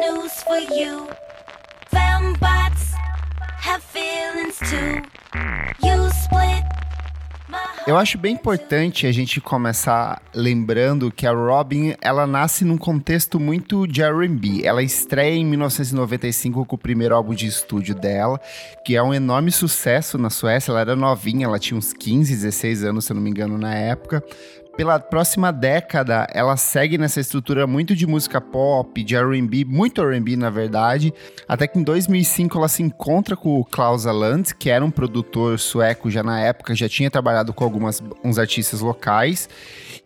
news for you. Fembots have feelings too. You split Eu acho bem importante a gente começar lembrando que a Robin, ela nasce num contexto muito de R&B. Ela estreia em 1995 com o primeiro álbum de estúdio dela, que é um enorme sucesso na Suécia. Ela era novinha, ela tinha uns 15, 16 anos, se eu não me engano, na época pela próxima década, ela segue nessa estrutura muito de música pop, de R&B, muito R&B na verdade, até que em 2005 ela se encontra com o Klaus Aland, que era um produtor sueco já na época, já tinha trabalhado com alguns uns artistas locais,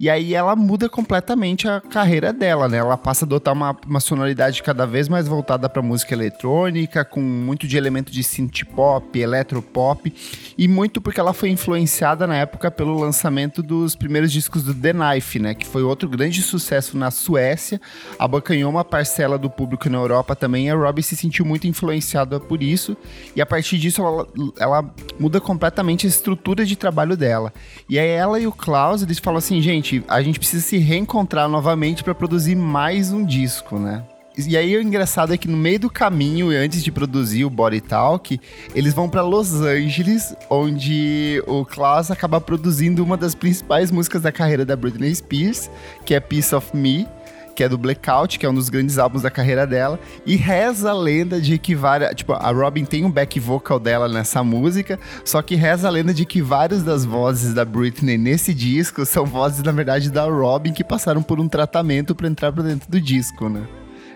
e aí ela muda completamente a carreira dela, né? Ela passa a adotar uma, uma sonoridade cada vez mais voltada para música eletrônica, com muito de elemento de synth pop, eletropop, e muito porque ela foi influenciada na época pelo lançamento dos primeiros discos do The Knife, né? Que foi outro grande sucesso na Suécia, abocanhou uma parcela do público na Europa também, e a Robbie se sentiu muito influenciada por isso, e a partir disso ela, ela muda completamente a estrutura de trabalho dela. E aí ela e o Klaus, eles falam assim, gente, gente, a gente precisa se reencontrar novamente para produzir mais um disco, né? E aí o engraçado é que no meio do caminho, antes de produzir o Body Talk, eles vão para Los Angeles, onde o Klaus acaba produzindo uma das principais músicas da carreira da Britney Spears, que é Piece of Me que é do Blackout, que é um dos grandes álbuns da carreira dela, e reza a lenda de que várias, tipo, a Robin tem um back vocal dela nessa música, só que reza a lenda de que várias das vozes da Britney nesse disco são vozes na verdade da Robin que passaram por um tratamento para entrar para dentro do disco, né?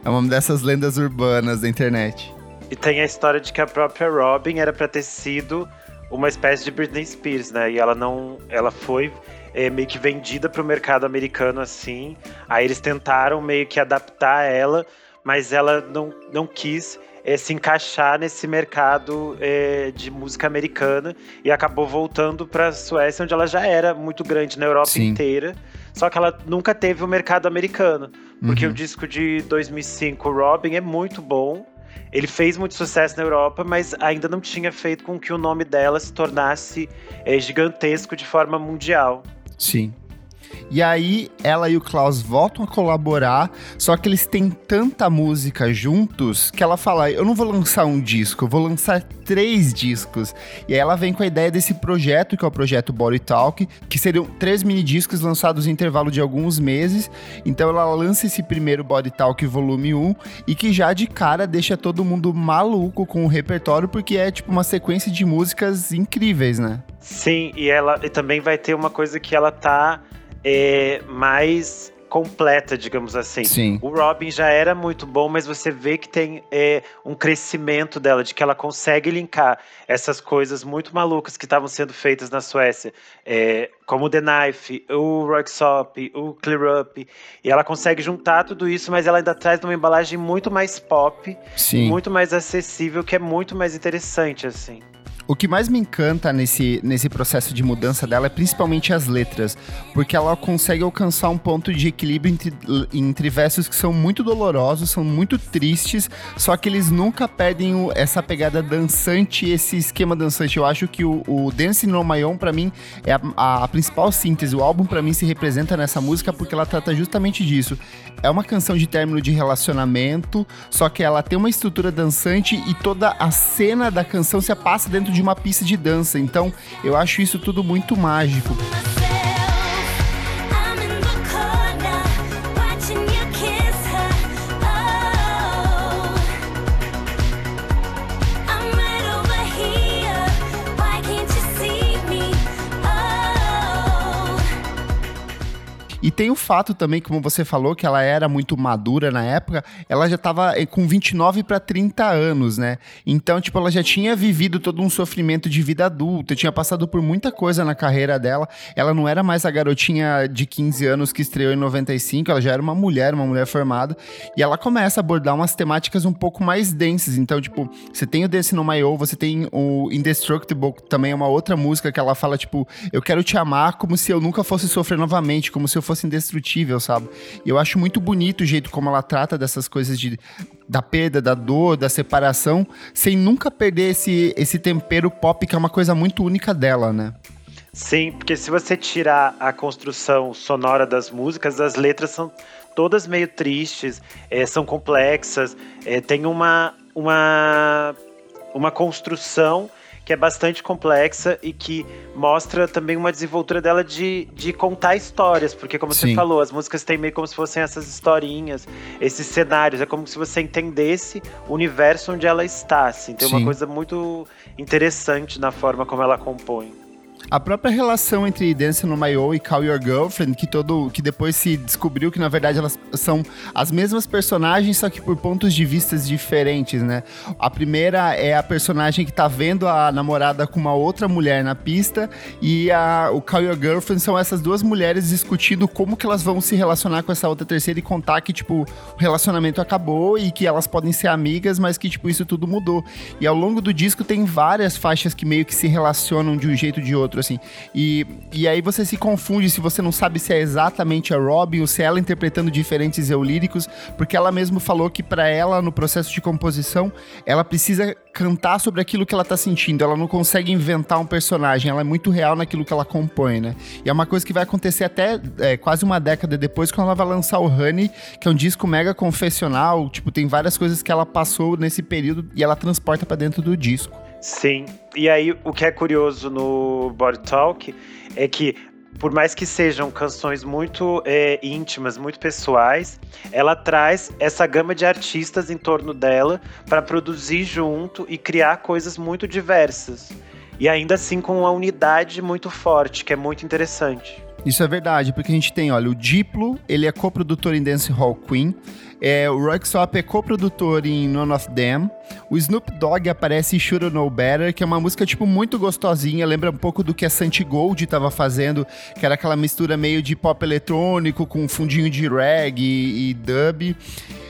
É uma dessas lendas urbanas da internet. E tem a história de que a própria Robin era para ter sido uma espécie de Britney Spears, né? E ela não, ela foi é, meio que vendida para o mercado americano assim. Aí eles tentaram meio que adaptar ela, mas ela não, não quis é, se encaixar nesse mercado é, de música americana e acabou voltando para a Suécia, onde ela já era muito grande na Europa Sim. inteira. Só que ela nunca teve o mercado americano. Porque uhum. o disco de 2005, Robin, é muito bom. Ele fez muito sucesso na Europa, mas ainda não tinha feito com que o nome dela se tornasse é, gigantesco de forma mundial. Sim. E aí, ela e o Klaus voltam a colaborar, só que eles têm tanta música juntos que ela fala: Eu não vou lançar um disco, eu vou lançar três discos. E aí ela vem com a ideia desse projeto, que é o projeto Body Talk, que seriam três mini discos lançados em intervalo de alguns meses. Então ela lança esse primeiro Body Talk volume 1 e que já de cara deixa todo mundo maluco com o repertório, porque é tipo uma sequência de músicas incríveis, né? Sim, e ela e também vai ter uma coisa que ela tá é, mais completa, digamos assim. Sim. O Robin já era muito bom, mas você vê que tem é, um crescimento dela, de que ela consegue linkar essas coisas muito malucas que estavam sendo feitas na Suécia, é, como o The Knife, o Rocksop, o Clear Up, e ela consegue juntar tudo isso, mas ela ainda traz uma embalagem muito mais pop, Sim. muito mais acessível, que é muito mais interessante, assim. O que mais me encanta nesse, nesse processo de mudança dela é principalmente as letras, porque ela consegue alcançar um ponto de equilíbrio entre, entre versos que são muito dolorosos, são muito tristes, só que eles nunca perdem o, essa pegada dançante, esse esquema dançante. Eu acho que o, o Dancing on My pra mim, é a, a, a principal síntese. O álbum, para mim, se representa nessa música porque ela trata justamente disso. É uma canção de término de relacionamento, só que ela tem uma estrutura dançante e toda a cena da canção se passa dentro de de uma pista de dança. Então, eu acho isso tudo muito mágico. Tem o fato também, como você falou, que ela era muito madura na época, ela já estava eh, com 29 para 30 anos, né? Então, tipo, ela já tinha vivido todo um sofrimento de vida adulta, tinha passado por muita coisa na carreira dela. Ela não era mais a garotinha de 15 anos que estreou em 95, ela já era uma mulher, uma mulher formada. E ela começa a abordar umas temáticas um pouco mais densas. Então, tipo, você tem o Dance No My O, você tem o Indestructible, também é uma outra música que ela fala, tipo, eu quero te amar como se eu nunca fosse sofrer novamente, como se eu fosse indestrutível, sabe? E eu acho muito bonito o jeito como ela trata dessas coisas de, da perda, da dor, da separação, sem nunca perder esse, esse tempero pop, que é uma coisa muito única dela, né? Sim, porque se você tirar a construção sonora das músicas, as letras são todas meio tristes, é, são complexas, é, tem uma, uma, uma construção que é bastante complexa e que mostra também uma desenvoltura dela de, de contar histórias, porque como Sim. você falou, as músicas têm meio como se fossem essas historinhas, esses cenários, é como se você entendesse o universo onde ela está, assim, tem Sim. uma coisa muito interessante na forma como ela compõe. A própria relação entre Dance no My Own e Call Your Girlfriend, que todo que depois se descobriu que na verdade elas são as mesmas personagens, só que por pontos de vistas diferentes, né? A primeira é a personagem que tá vendo a namorada com uma outra mulher na pista e a, o Call Your Girlfriend são essas duas mulheres discutindo como que elas vão se relacionar com essa outra terceira e contar que, tipo, o relacionamento acabou e que elas podem ser amigas, mas que, tipo, isso tudo mudou. E ao longo do disco tem várias faixas que meio que se relacionam de um jeito ou de outro outro, assim. E, e aí você se confunde se você não sabe se é exatamente a Robin ou se é ela interpretando diferentes eu líricos, porque ela mesmo falou que para ela, no processo de composição, ela precisa cantar sobre aquilo que ela tá sentindo. Ela não consegue inventar um personagem, ela é muito real naquilo que ela compõe, né? E é uma coisa que vai acontecer até é, quase uma década depois, quando ela vai lançar o Honey, que é um disco mega confessional. Tipo, tem várias coisas que ela passou nesse período e ela transporta para dentro do disco. Sim. E aí, o que é curioso no Body Talk é que por mais que sejam canções muito é, íntimas, muito pessoais, ela traz essa gama de artistas em torno dela para produzir junto e criar coisas muito diversas. E ainda assim com uma unidade muito forte, que é muito interessante. Isso é verdade, porque a gente tem, olha, o Diplo, ele é coprodutor em Dance Hall Queen, é, o Rocksop é coprodutor em None of Them, o Snoop Dogg aparece em Should Know Better, que é uma música, tipo, muito gostosinha, lembra um pouco do que a Santi Gold tava fazendo, que era aquela mistura meio de pop eletrônico com um fundinho de reggae e, e dub.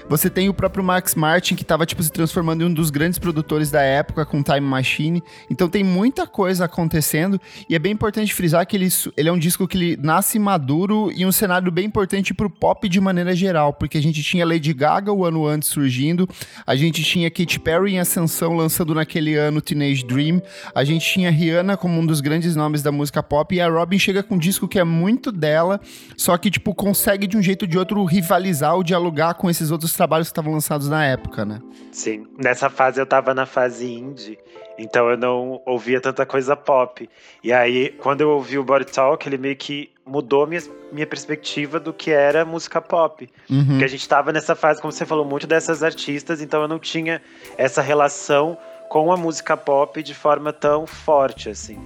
Você tem o próprio Max Martin, que estava tipo, se transformando em um dos grandes produtores da época com Time Machine. Então tem muita coisa acontecendo. E é bem importante frisar que ele, ele é um disco que ele nasce maduro e um cenário bem importante para o pop de maneira geral. Porque a gente tinha Gaga o ano antes surgindo, a gente tinha Katy Perry em ascensão lançando naquele ano Teenage Dream, a gente tinha Rihanna como um dos grandes nomes da música pop. E a Robin chega com um disco que é muito dela, só que tipo consegue de um jeito ou de outro rivalizar ou dialogar com esses outros trabalhos que estavam lançados na época, né? Sim, nessa fase eu tava na fase indie, então eu não ouvia tanta coisa pop. E aí, quando eu ouvi o Body Talk, ele meio que mudou minha, minha perspectiva do que era música pop. Uhum. Porque a gente tava nessa fase, como você falou, muito dessas artistas, então eu não tinha essa relação com a música pop de forma tão forte, assim.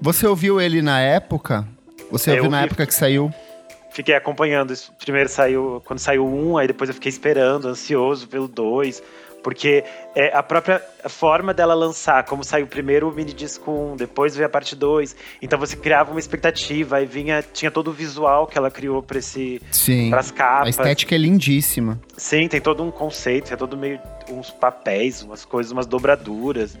Você ouviu ele na época? Você ouviu na época que saiu? fiquei acompanhando. Primeiro saiu, quando saiu um, aí depois eu fiquei esperando, ansioso pelo dois. Porque é, a própria forma dela lançar, como saiu primeiro o mini disco 1, depois veio a parte 2. Então você criava uma expectativa, aí vinha, tinha todo o visual que ela criou para esse Sim. pras capas. A estética é lindíssima. Sim, tem todo um conceito, é todo meio uns papéis, umas coisas, umas dobraduras.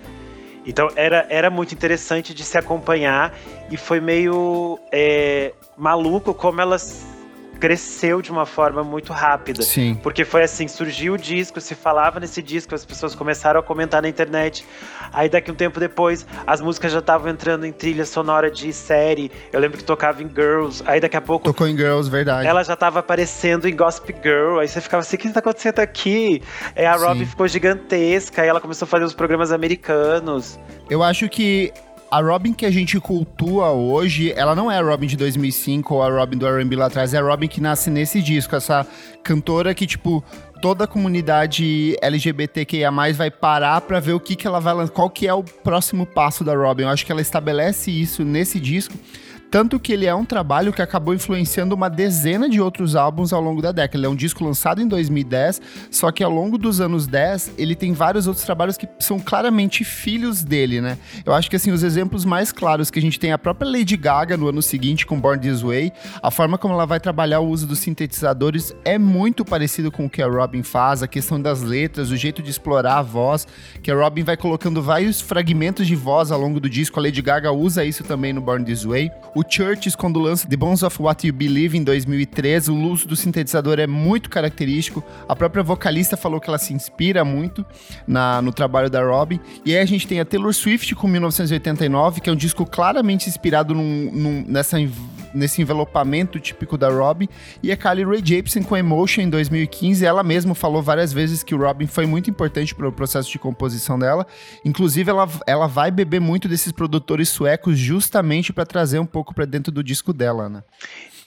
Então era, era muito interessante de se acompanhar e foi meio é, maluco como elas cresceu de uma forma muito rápida. Sim. Porque foi assim, surgiu o disco, se falava nesse disco, as pessoas começaram a comentar na internet. Aí daqui um tempo depois, as músicas já estavam entrando em trilha sonora de série. Eu lembro que tocava em Girls. Aí daqui a pouco. Tocou em Girls, verdade. Ela já estava aparecendo em Gossip Girl. Aí você ficava assim: o que está acontecendo aqui? Aí a Robin ficou gigantesca. Aí ela começou a fazer os programas americanos. Eu acho que a Robin que a gente cultua hoje, ela não é a Robin de 2005 ou a Robin do R&B lá atrás, é a Robin que nasce nesse disco, essa cantora que, tipo, toda a comunidade LGBTQIA+, vai parar para ver o que que ela vai lançar, qual que é o próximo passo da Robin. Eu acho que ela estabelece isso nesse disco, tanto que ele é um trabalho que acabou influenciando uma dezena de outros álbuns ao longo da década. Ele é um disco lançado em 2010, só que ao longo dos anos 10, ele tem vários outros trabalhos que são claramente filhos dele, né? Eu acho que assim, os exemplos mais claros que a gente tem é a própria Lady Gaga no ano seguinte com Born This Way, a forma como ela vai trabalhar o uso dos sintetizadores é muito parecido com o que a Robin faz, a questão das letras, o jeito de explorar a voz, que a Robin vai colocando vários fragmentos de voz ao longo do disco, a Lady Gaga usa isso também no Born This Way. O Churches, quando lança The Bones of What You Believe em 2013, o uso do sintetizador é muito característico. A própria vocalista falou que ela se inspira muito na, no trabalho da Robin. E aí a gente tem a Taylor Swift com 1989, que é um disco claramente inspirado num, num, nessa nesse envelopamento típico da Robin. E a Kylie Rae Jepsen com Emotion em 2015. Ela mesma falou várias vezes que o Robin foi muito importante para o processo de composição dela. Inclusive, ela, ela vai beber muito desses produtores suecos justamente para trazer um pouco para dentro do disco dela, né?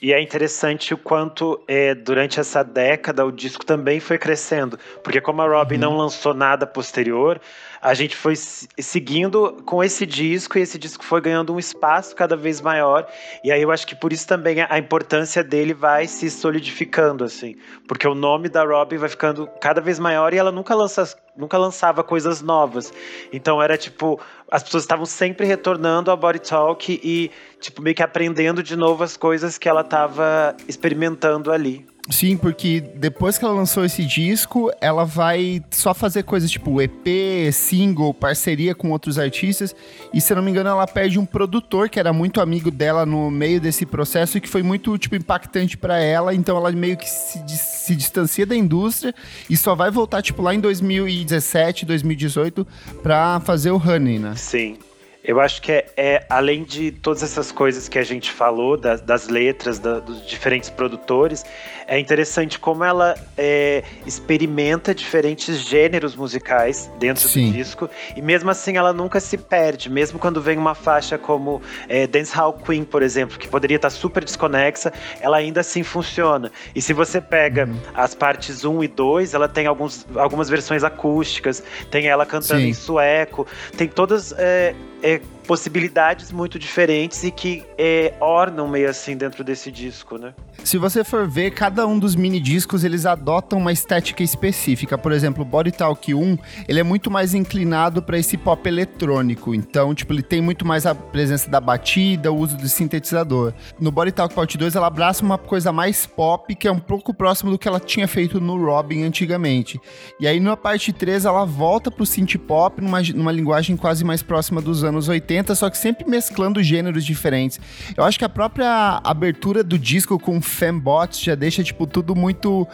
E é interessante o quanto é, durante essa década o disco também foi crescendo. Porque como a Robin uhum. não lançou nada posterior, a gente foi seguindo com esse disco e esse disco foi ganhando um espaço cada vez maior. E aí eu acho que por isso também a importância dele vai se solidificando, assim. Porque o nome da Robin vai ficando cada vez maior e ela nunca lança nunca lançava coisas novas. Então era tipo, as pessoas estavam sempre retornando ao Body Talk e tipo meio que aprendendo de novo as coisas que ela estava experimentando ali. Sim, porque depois que ela lançou esse disco, ela vai só fazer coisas tipo EP, single, parceria com outros artistas. E se eu não me engano, ela perde um produtor que era muito amigo dela no meio desse processo e que foi muito tipo impactante para ela. Então ela meio que se, se distancia da indústria e só vai voltar tipo lá em 2017, 2018 para fazer o Honey, né? Sim. Eu acho que é, é, além de todas essas coisas que a gente falou, das, das letras, da, dos diferentes produtores, é interessante como ela é, experimenta diferentes gêneros musicais dentro Sim. do disco, e mesmo assim ela nunca se perde, mesmo quando vem uma faixa como é, Dance Hall Queen, por exemplo, que poderia estar super desconexa, ela ainda assim funciona. E se você pega uhum. as partes 1 e 2, ela tem alguns, algumas versões acústicas, tem ela cantando Sim. em sueco, tem todas. É, é, possibilidades muito diferentes e que é, ornam meio assim dentro desse disco, né? Se você for ver, cada um dos mini discos eles adotam uma estética específica. Por exemplo, Body Talk 1, ele é muito mais inclinado para esse pop eletrônico. Então, tipo, ele tem muito mais a presença da batida, o uso do sintetizador. No Body Talk Part 2, ela abraça uma coisa mais pop, que é um pouco próximo do que ela tinha feito no Robin antigamente. E aí, na parte 3, ela volta pro synth pop numa, numa linguagem quase mais próxima dos anos 80, só que sempre mesclando gêneros diferentes. Eu acho que a própria abertura do disco com Fembots já deixa, tipo, tudo muito.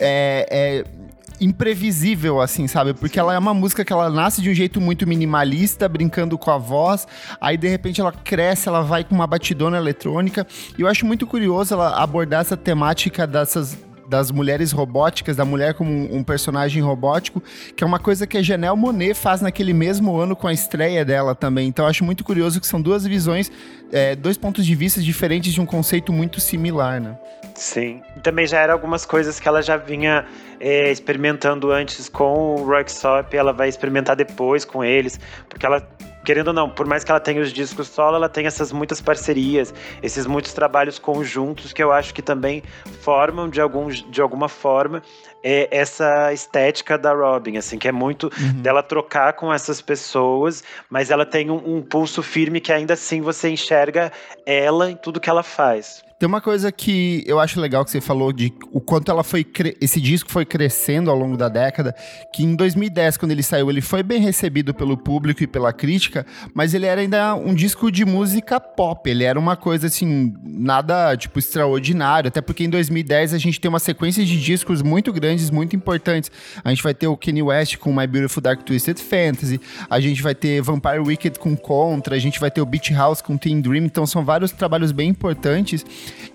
É, é, imprevisível, assim, sabe? Porque ela é uma música que ela nasce de um jeito muito minimalista, brincando com a voz, aí de repente ela cresce, ela vai com uma batidona eletrônica. E eu acho muito curioso ela abordar essa temática dessas das mulheres robóticas, da mulher como um, personagem robótico, que é uma coisa que a Janelle Monet faz naquele mesmo ano com a estreia dela também. Então acho muito curioso que são duas visões, é, dois pontos de vista diferentes de um conceito muito similar, né? Sim. Também já eram algumas coisas que ela já vinha é, experimentando antes com o Rocksop, ela vai experimentar depois com eles, porque ela querendo ou não, por mais que ela tenha os discos solo, ela tem essas muitas parcerias, esses muitos trabalhos conjuntos que eu acho que também formam de, algum, de alguma forma é, essa estética da Robin, assim, que é muito uhum. dela trocar com essas pessoas, mas ela tem um, um pulso firme que ainda assim você enxerga ela em tudo que ela faz. Tem uma coisa que eu acho legal que você falou de o quanto ela foi esse disco foi crescendo ao longo da década, que em 2010 quando ele saiu, ele foi bem recebido pelo público e pela crítica, mas ele era ainda um disco de música pop, ele era uma coisa assim, nada tipo extraordinário, até porque em 2010 a gente tem uma sequência de discos muito grandes, muito importantes. A gente vai ter o Kanye West com My Beautiful Dark Twisted Fantasy, a gente vai ter Vampire Wicked com Contra, a gente vai ter o Beach House com Teen Dream, então são vários trabalhos bem importantes.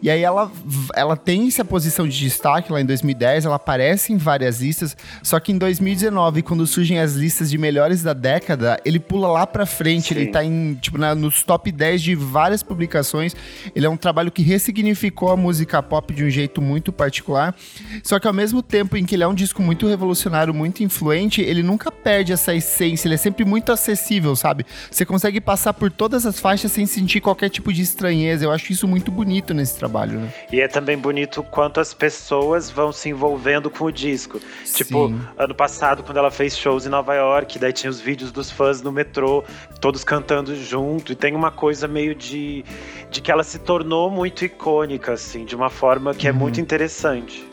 E aí ela, ela tem essa posição de destaque lá em 2010, ela aparece em várias listas, só que em 2019, quando surgem as listas de melhores da década, ele pula lá pra frente, Sim. ele tá em, tipo, na, nos top 10 de várias publicações. Ele é um trabalho que ressignificou a música pop de um jeito muito particular. Só que ao mesmo tempo em que ele é um disco muito revolucionário, muito influente, ele nunca perde essa essência, ele é sempre muito acessível, sabe? Você consegue passar por todas as faixas sem sentir qualquer tipo de estranheza. Eu acho isso muito bonito nesse trabalho, né? E é também bonito quanto as pessoas vão se envolvendo com o disco. Sim. Tipo, ano passado, quando ela fez shows em Nova York, daí tinha os vídeos dos fãs no metrô, todos cantando junto, e tem uma coisa meio de, de que ela se tornou muito icônica, assim, de uma forma que é uhum. é muito interessante.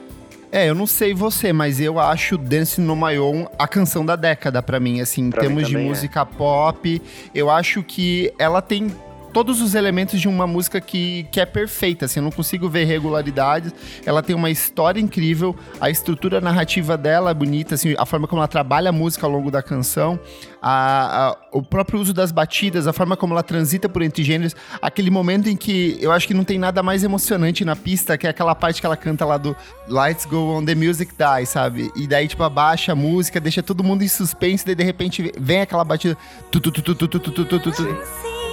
É, eu não sei você, mas eu acho Dance no My Own a canção da década para mim, assim, pra em termos de é. música é. pop. Eu acho que ela tem todos os elementos de uma música que, que é perfeita, assim, eu não consigo ver irregularidades. Ela tem uma história incrível, a estrutura narrativa dela é bonita, assim, a forma como ela trabalha a música ao longo da canção, a, a, o próprio uso das batidas, a forma como ela transita por entre gêneros, aquele momento em que eu acho que não tem nada mais emocionante na pista, que é aquela parte que ela canta lá do Lights Go On, The Music Die, sabe? E daí, tipo, abaixa a música, deixa todo mundo em suspense, daí de repente vem aquela batida. Tu, tu, tu, tu, tu, tu, tu, tu, tu, tu.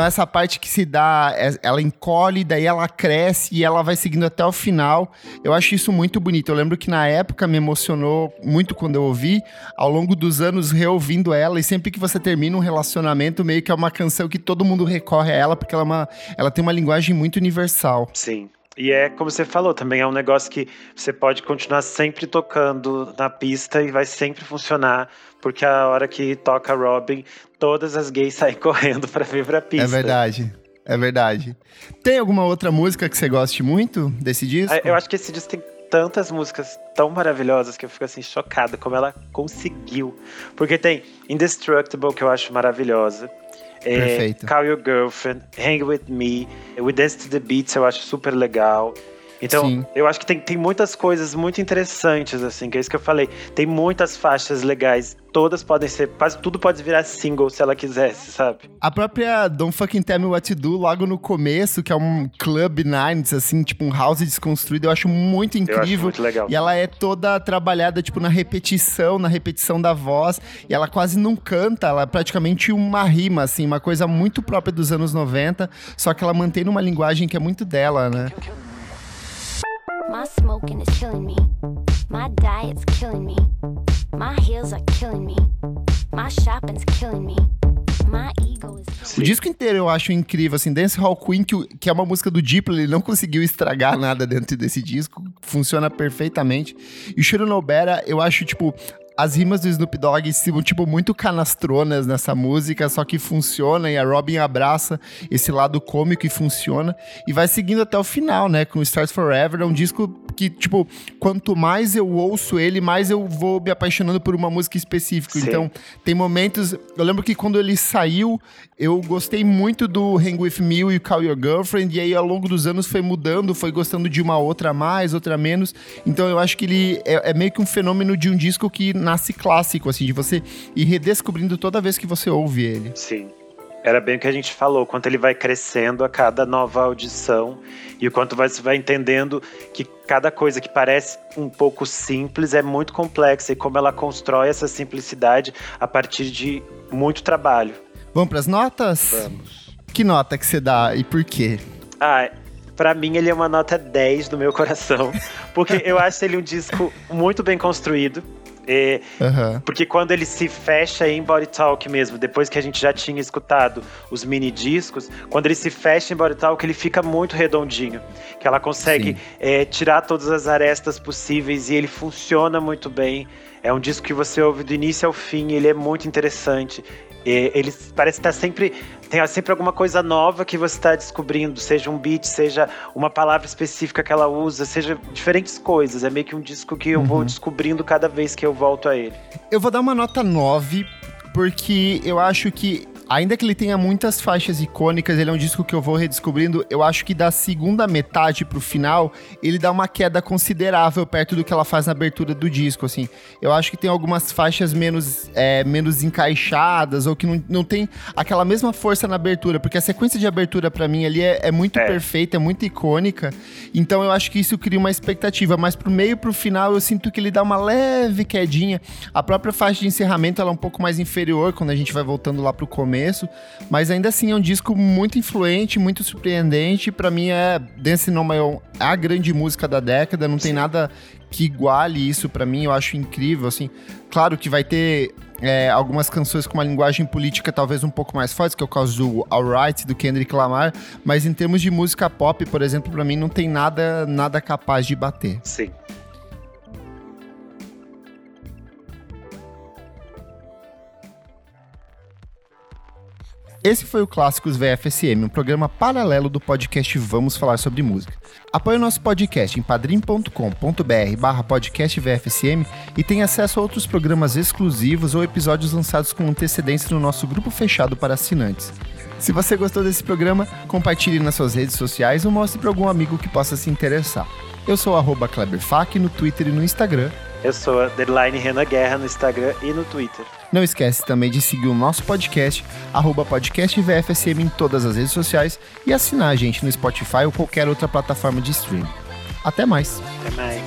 Então essa parte que se dá, é, ela encolhe, daí ela cresce e ela vai seguindo até o final. Eu acho isso muito bonito. Eu lembro que na época me emocionou muito quando eu ouvi, ao longo dos anos reouvindo ela e sempre que você termina um relacionamento, meio que é uma canção que todo mundo recorre a ela porque ela, é uma, ela tem uma linguagem muito universal. Sim. E é como você falou, também é um negócio que você pode continuar sempre tocando na pista e vai sempre funcionar, porque a hora que toca Robin, todas as gays saem correndo para vir pra pista. É verdade. É verdade. Tem alguma outra música que você goste muito desse disco? Eu acho que esse disco tem tantas músicas tão maravilhosas que eu fico assim chocada como ela conseguiu. Porque tem Indestructible, que eu acho maravilhosa. É, Perfeito. Call Your Girlfriend, Hang With Me, We Dance to the Beats eu acho super legal. Então, Sim. eu acho que tem, tem muitas coisas muito interessantes, assim, que é isso que eu falei. Tem muitas faixas legais. Todas podem ser, quase tudo pode virar single se ela quisesse, sabe? A própria Don't Fucking Tell Me What To Do, logo no começo, que é um club nines, assim, tipo um house desconstruído, eu acho muito incrível. Eu acho muito legal. E ela é toda trabalhada, tipo, na repetição, na repetição da voz. E ela quase não canta, ela é praticamente uma rima, assim, uma coisa muito própria dos anos 90, só que ela mantém uma linguagem que é muito dela, né? My smoking is killing me. My diet's killing me. My heels are killing me. My shopping's killing me. O disco inteiro eu acho incrível, assim, Dance Hall Queen, que, que é uma música do Diplo, ele não conseguiu estragar nada dentro desse disco, funciona perfeitamente. E o Shiro Nobera, eu acho, tipo, as rimas do Snoop Dogg são, tipo, muito canastronas nessa música, só que funciona e a Robin abraça esse lado cômico e funciona. E vai seguindo até o final, né? Com Stars Forever, é um disco que, tipo, quanto mais eu ouço ele, mais eu vou me apaixonando por uma música específica. Sim. Então, tem momentos. Eu lembro que quando ele saiu, eu gostei muito do Hang With Me e Call Your Girlfriend, e aí ao longo dos anos foi mudando, foi gostando de uma outra mais, outra menos. Então, eu acho que ele é, é meio que um fenômeno de um disco que nasce clássico, assim, de você ir redescobrindo toda vez que você ouve ele. Sim. Era bem o que a gente falou, quanto ele vai crescendo a cada nova audição e o quanto você vai entendendo que cada coisa que parece um pouco simples é muito complexa e como ela constrói essa simplicidade a partir de muito trabalho. Vamos para as notas? Vamos. Que nota que você dá e por quê? Ah, para mim ele é uma nota 10 do meu coração, porque eu acho ele um disco muito bem construído. Uhum. Porque quando ele se fecha em Body Talk mesmo, depois que a gente já tinha escutado os mini discos, quando ele se fecha em Body Talk, ele fica muito redondinho. Que ela consegue é, tirar todas as arestas possíveis e ele funciona muito bem. É um disco que você ouve do início ao fim, ele é muito interessante. Ele parece estar sempre tem sempre alguma coisa nova que você está descobrindo, seja um beat, seja uma palavra específica que ela usa, seja diferentes coisas. É meio que um disco que eu uhum. vou descobrindo cada vez que eu volto a ele. Eu vou dar uma nota 9, porque eu acho que ainda que ele tenha muitas faixas icônicas, ele é um disco que eu vou redescobrindo. Eu acho que da segunda metade pro final, ele dá uma queda considerável perto do que ela faz na abertura do disco, assim. Eu acho que tem algumas faixas menos, é, menos encaixadas, ou que não, não tem aquela mesma força na abertura, porque a sequência de abertura para mim ali é, é muito é. perfeita, é muito icônica. Então eu acho que isso cria uma expectativa, mas pro meio pro final eu sinto que ele dá uma leve quedinha. A própria faixa de encerramento ela é um pouco mais inferior quando a gente vai voltando lá pro começo começo, mas ainda assim é um disco muito influente, muito surpreendente. Para mim é Dance No My Own a grande música da década, não tem nada que iguale isso para mim, eu acho incrível, assim. Claro que vai ter é, algumas canções com uma linguagem política talvez um pouco mais forte, que é o caso do Alright, do Kendrick Lamar, mas em termos de música pop, por exemplo, para mim não tem nada, nada capaz de bater. Sim. Esse foi o Clássicos VFSM, um programa paralelo do podcast Vamos Falar Sobre Música. Apoie o nosso podcast em padrim.com.br barra podcast VFSM e tenha acesso a outros programas exclusivos ou episódios lançados com antecedência no nosso grupo fechado para assinantes. Se você gostou desse programa, compartilhe nas suas redes sociais ou mostre para algum amigo que possa se interessar. Eu sou arroba KleberFac no Twitter e no Instagram. Eu sou a Deadline Renan Guerra no Instagram e no Twitter. Não esquece também de seguir o nosso podcast, arroba em todas as redes sociais e assinar a gente no Spotify ou qualquer outra plataforma de streaming. Até mais! Até mais.